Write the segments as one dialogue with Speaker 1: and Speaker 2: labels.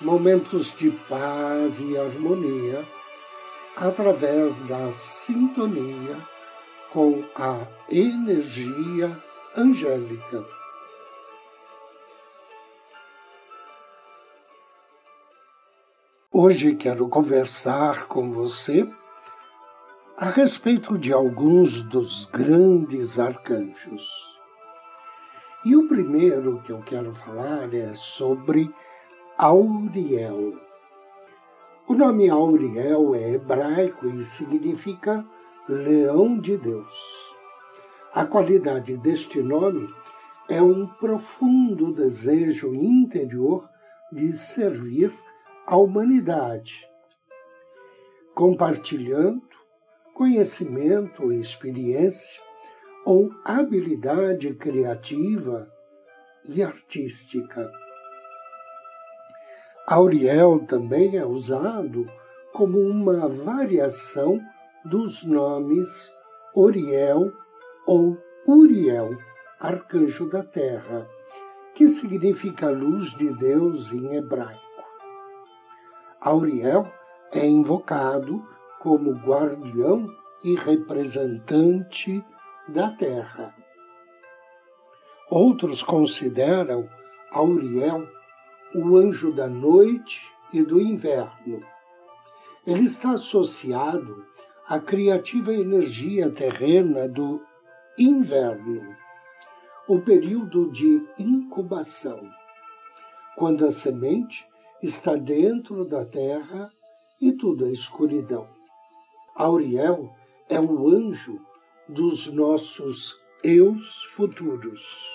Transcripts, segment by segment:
Speaker 1: momentos de paz e harmonia através da sintonia com a energia angélica. Hoje quero conversar com você a respeito de alguns dos grandes arcanjos. E o primeiro que eu quero falar é sobre Auriel. O nome Auriel é hebraico e significa leão de Deus. A qualidade deste nome é um profundo desejo interior de servir a humanidade, compartilhando conhecimento, experiência ou habilidade criativa e artística. Auriel também é usado como uma variação dos nomes Oriel ou Uriel, arcanjo da terra, que significa luz de Deus em hebraico. Auriel é invocado como guardião e representante da terra. Outros consideram Auriel o anjo da noite e do inverno. Ele está associado à criativa energia terrena do inverno, o período de incubação, quando a semente está dentro da terra e tudo é escuridão. Auriel é o anjo dos nossos eus futuros.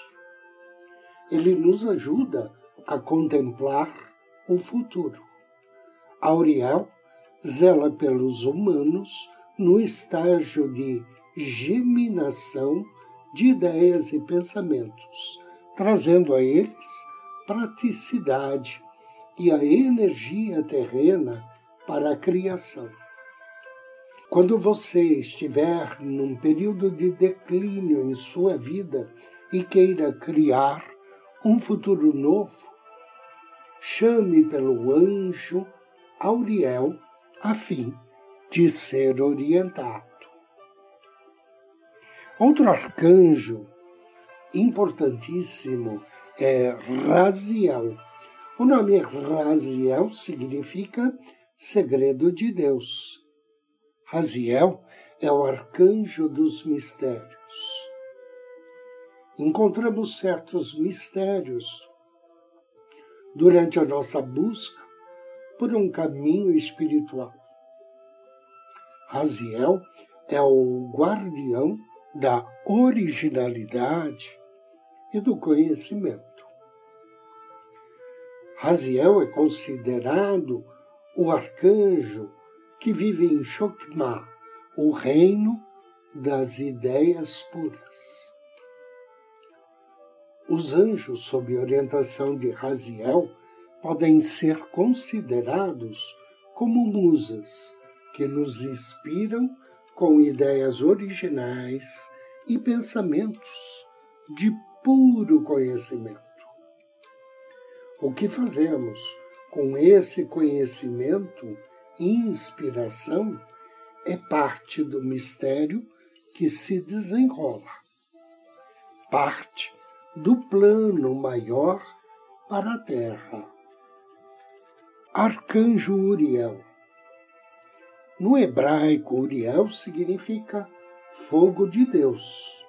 Speaker 1: Ele nos ajuda a contemplar o futuro. Auriel zela pelos humanos no estágio de geminação de ideias e pensamentos, trazendo a eles praticidade, e a energia terrena para a criação. Quando você estiver num período de declínio em sua vida e queira criar um futuro novo, chame pelo anjo Auriel a fim de ser orientado. Outro arcanjo importantíssimo é Raziel o nome Raziel significa segredo de Deus. Raziel é o arcanjo dos mistérios. Encontramos certos mistérios durante a nossa busca por um caminho espiritual. Raziel é o guardião da originalidade e do conhecimento. Raziel é considerado o arcanjo que vive em Shokma, o reino das ideias puras. Os anjos, sob orientação de Raziel, podem ser considerados como musas que nos inspiram com ideias originais e pensamentos de puro conhecimento. O que fazemos com esse conhecimento e inspiração é parte do mistério que se desenrola, parte do plano maior para a Terra. Arcanjo Uriel. No hebraico, Uriel significa fogo de Deus.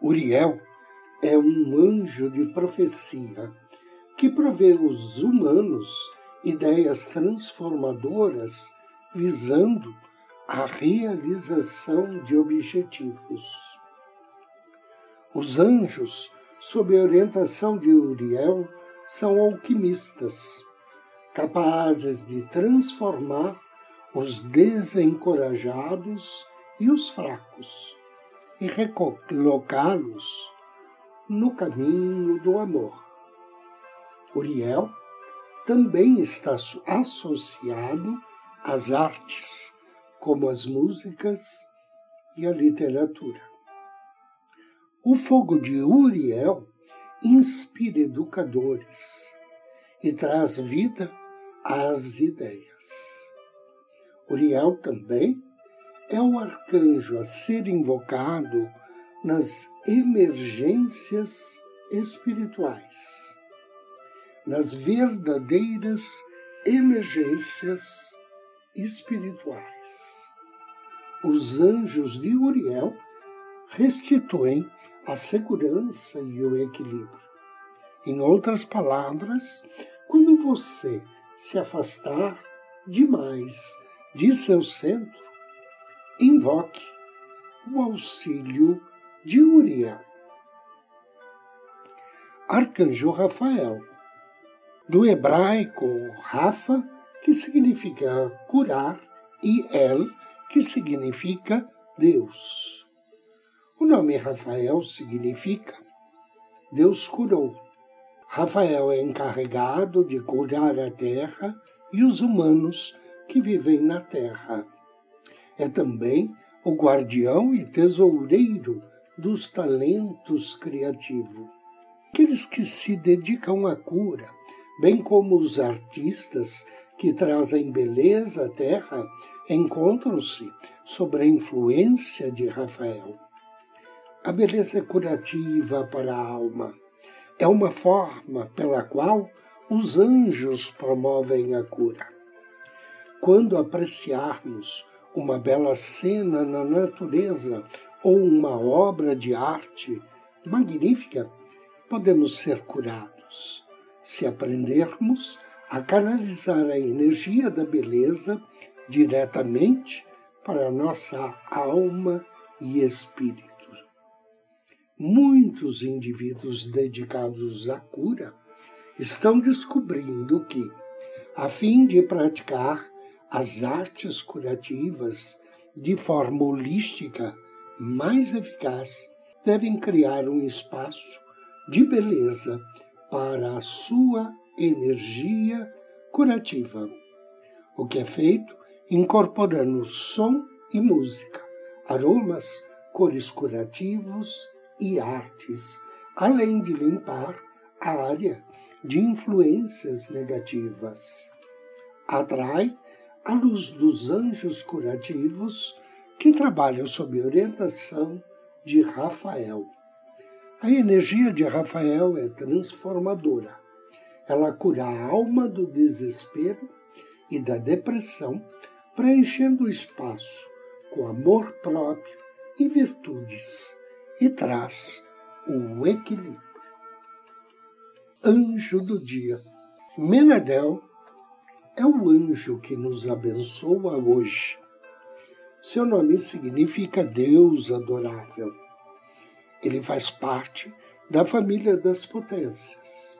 Speaker 1: Uriel é um anjo de profecia que provê os humanos ideias transformadoras visando a realização de objetivos. Os anjos, sob a orientação de Uriel, são alquimistas, capazes de transformar os desencorajados e os fracos e recolocá-los no caminho do amor. Uriel também está associado às artes, como as músicas e a literatura. O fogo de Uriel inspira educadores e traz vida às ideias. Uriel também é o arcanjo a ser invocado nas emergências espirituais, nas verdadeiras emergências espirituais. Os anjos de Uriel restituem a segurança e o equilíbrio. Em outras palavras, quando você se afastar demais de seu centro, invoque o auxílio de Uriel. Arcanjo Rafael, do hebraico Rafa, que significa curar, e El, que significa Deus. O nome Rafael significa Deus curou. Rafael é encarregado de curar a terra e os humanos que vivem na terra. É também o guardião e tesoureiro dos talentos criativos. Aqueles que se dedicam à cura, bem como os artistas que trazem beleza à terra, encontram-se sob a influência de Rafael. A beleza é curativa para a alma. É uma forma pela qual os anjos promovem a cura. Quando apreciarmos uma bela cena na natureza ou uma obra de arte magnífica, podemos ser curados se aprendermos a canalizar a energia da beleza diretamente para a nossa alma e espírito. Muitos indivíduos dedicados à cura estão descobrindo que, a fim de praticar as artes curativas de forma holística mais eficaz, devem criar um espaço de beleza para a sua energia curativa, o que é feito incorporando som e música, aromas, cores curativos e artes, além de limpar a área de influências negativas. Atrai a luz dos anjos curativos que trabalham sob orientação de Rafael. A energia de Rafael é transformadora. Ela cura a alma do desespero e da depressão, preenchendo o espaço com amor próprio e virtudes, e traz o equilíbrio. Anjo do dia. Menedel é o anjo que nos abençoa hoje. Seu nome significa Deus adorável. Ele faz parte da família das potências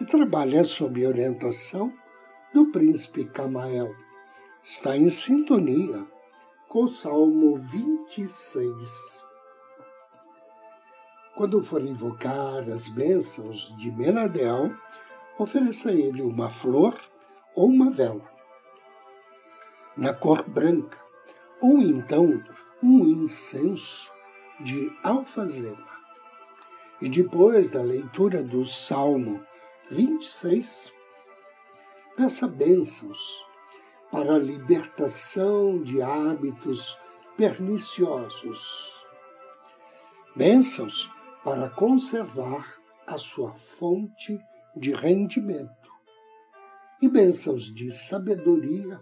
Speaker 1: e trabalha sob orientação do príncipe Camael. Está em sintonia com o Salmo 26. Quando for invocar as bênçãos de Menadel, ofereça a ele uma flor ou uma vela, na cor branca, ou então um incenso de alfazema. E depois da leitura do Salmo 26, peça bênçãos para a libertação de hábitos perniciosos. Bênçãos para conservar a sua fonte de rendimento e bênçãos de sabedoria,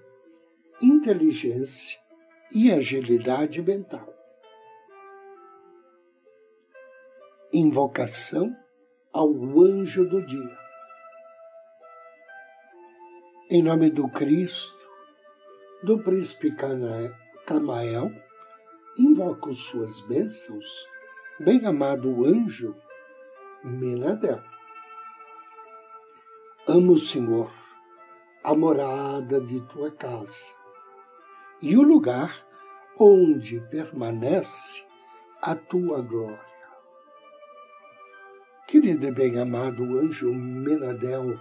Speaker 1: inteligência e agilidade mental. Invocação ao anjo do dia. Em nome do Cristo, do príncipe Camael, invoco suas bênçãos, bem-amado anjo Menadel. Amo Senhor a morada de tua casa e o lugar onde permanece a tua glória. Querido e bem-amado anjo Menadel,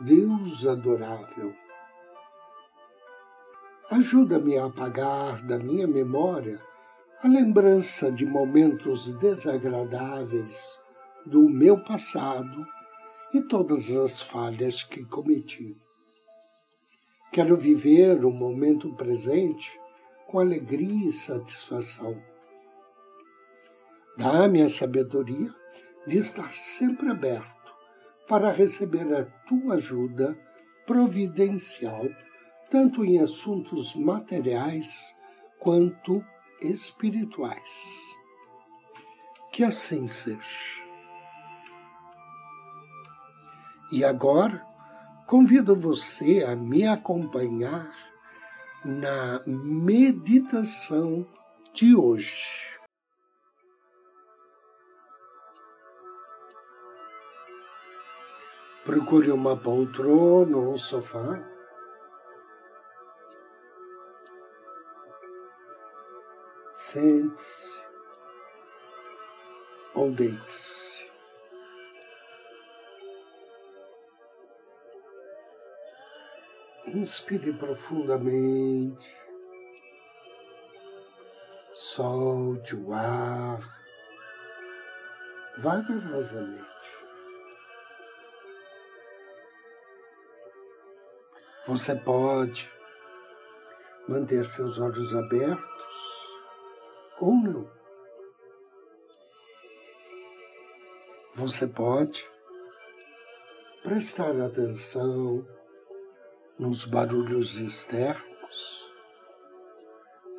Speaker 1: Deus adorável, ajuda-me a apagar da minha memória a lembrança de momentos desagradáveis do meu passado e todas as falhas que cometi. Quero viver o momento presente com alegria e satisfação. Dá-me a sabedoria de estar sempre aberto para receber a tua ajuda providencial, tanto em assuntos materiais quanto espirituais. Que assim seja. E agora, convido você a me acompanhar na meditação de hoje. Procure uma poltrona ou um sofá Sente-se ou deite-se. Inspire profundamente, solte o ar vagarosamente. Você pode manter seus olhos abertos ou não. Você pode prestar atenção nos barulhos externos,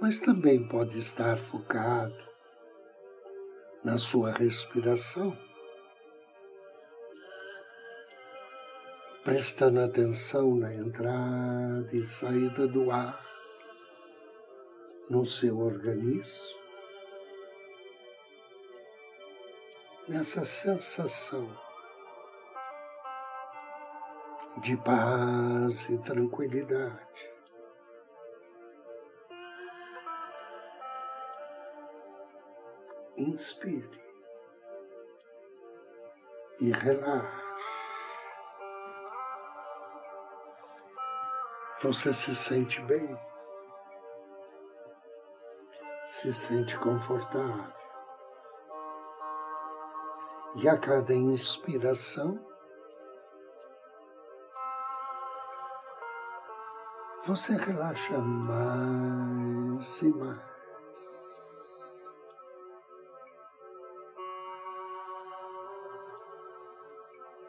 Speaker 1: mas também pode estar focado na sua respiração, prestando atenção na entrada e saída do ar no seu organismo. Nessa sensação de paz e tranquilidade. Inspire e relaxe. Você se sente bem, se sente confortável e a cada inspiração você relaxa mais e mais.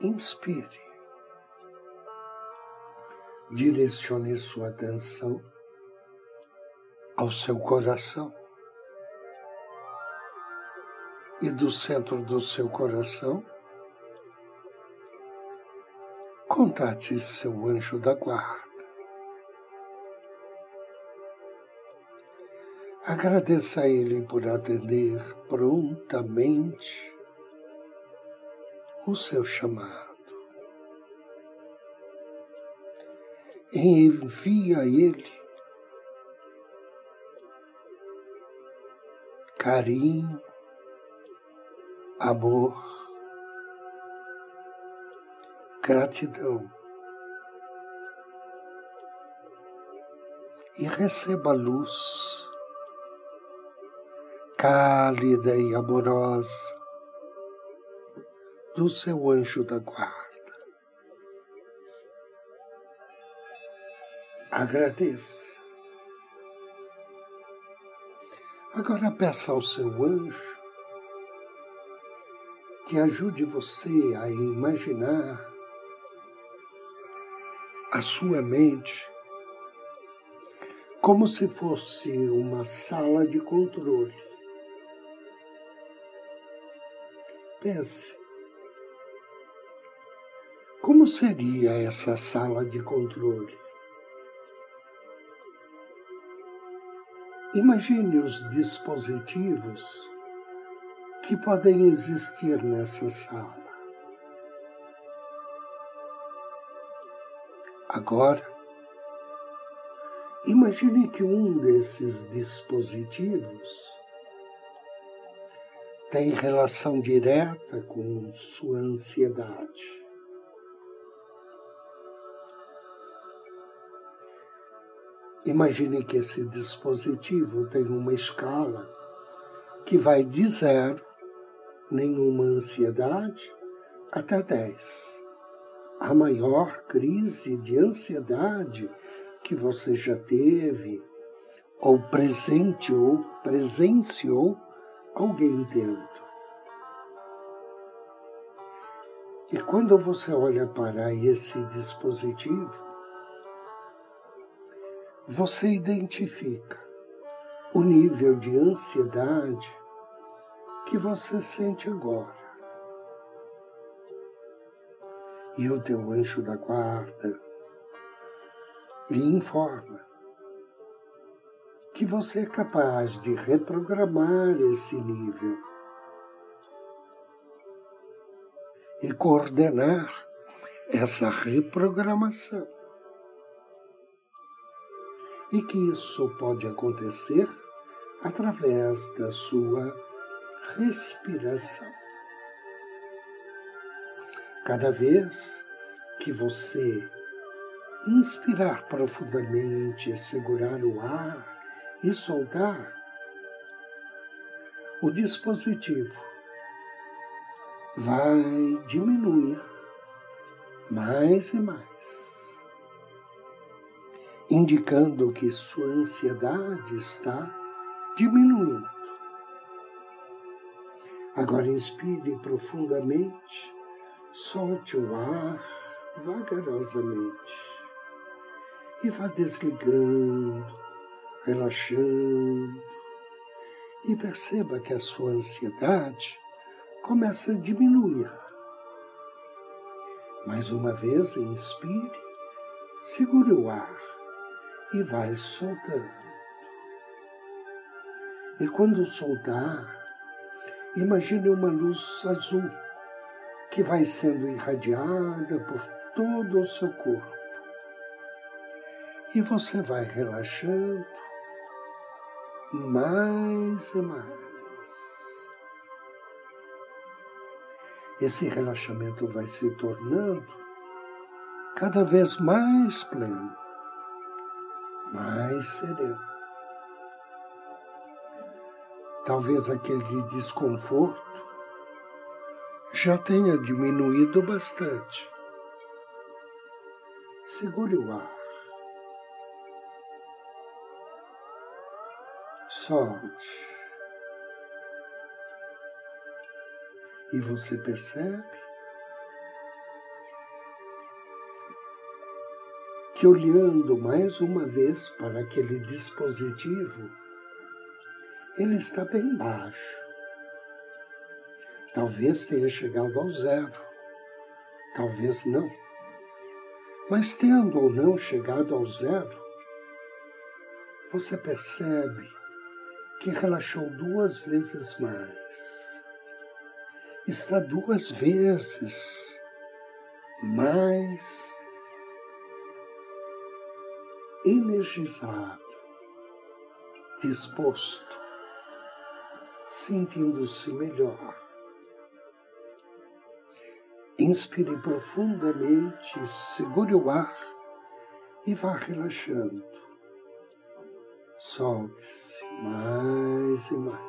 Speaker 1: Inspire. Direcione sua atenção ao seu coração. E do centro do seu coração, contate seu anjo da guarda. Agradeça a ele por atender prontamente o seu chamado. Envie a ele carinho, amor, gratidão. E receba a luz cálida e amorosa do seu anjo da guarda. Agradeça. Agora peça ao seu anjo que ajude você a imaginar a sua mente como se fosse uma sala de controle. Pense, como seria essa sala de controle? Imagine os dispositivos que podem existir nessa sala. Agora, imagine que um desses dispositivos tem relação direta com sua ansiedade. Imagine que esse dispositivo tem uma escala que vai de zero, nenhuma ansiedade, até 10. A maior crise de ansiedade que você já teve, ou presente ou presenciou alguém tendo. E quando você olha para esse dispositivo, você identifica o nível de ansiedade que você sente agora. E o teu anjo da guarda lhe informa que você é capaz de reprogramar esse nível e coordenar essa reprogramação. E que isso pode acontecer através da sua respiração. Cada vez que você inspirar profundamente, segurar o ar e soltar, o dispositivo vai diminuir mais e mais, indicando que sua ansiedade está diminuindo. Agora inspire profundamente, solte o ar vagarosamente e vá desligando relaxando e perceba que a sua ansiedade começa a diminuir. Mais uma vez, inspire, segure o ar e vai soltando. E quando soltar, imagine uma luz azul que vai sendo irradiada por todo o seu corpo. E você vai relaxando mais e mais. Esse relaxamento vai se tornando cada vez mais pleno, mais sereno. Talvez aquele desconforto já tenha diminuído bastante. Segure o ar. solte. E você percebe que olhando mais uma vez para aquele dispositivo, ele está bem baixo. Talvez tenha chegado ao zero, talvez não. Mas tendo ou não chegado ao zero, você percebe que relaxou duas vezes mais. Está duas vezes mais energizado, disposto, sentindo-se melhor. Inspire profundamente, segure o ar e vá relaxando solte-se mais e mais.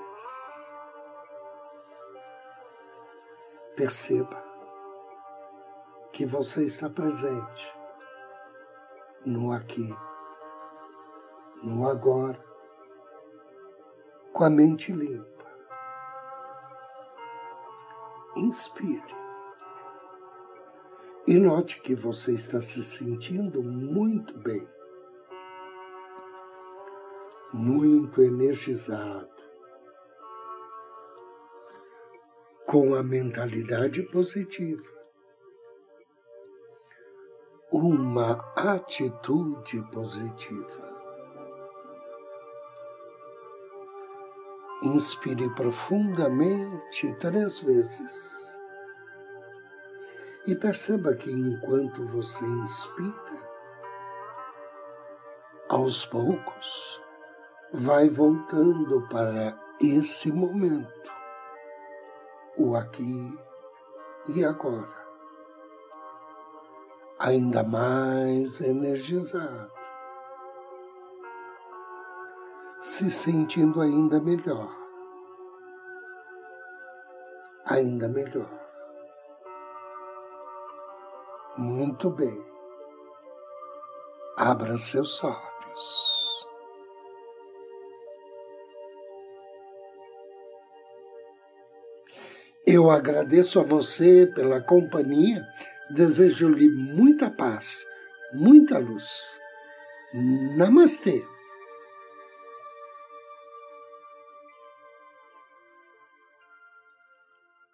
Speaker 1: Perceba que você está presente no aqui, no agora, com a mente limpa. Inspire. E note que você está se sentindo muito bem muito energizado, com a mentalidade positiva, uma atitude positiva. Inspire profundamente três vezes. E perceba que enquanto você inspira, aos poucos, vai voltando para esse momento, o aqui e agora, ainda mais energizado, se sentindo ainda melhor, ainda melhor. Muito bem. Abra seus olhos. Eu agradeço a você pela companhia, desejo-lhe muita paz, muita luz. Namastê.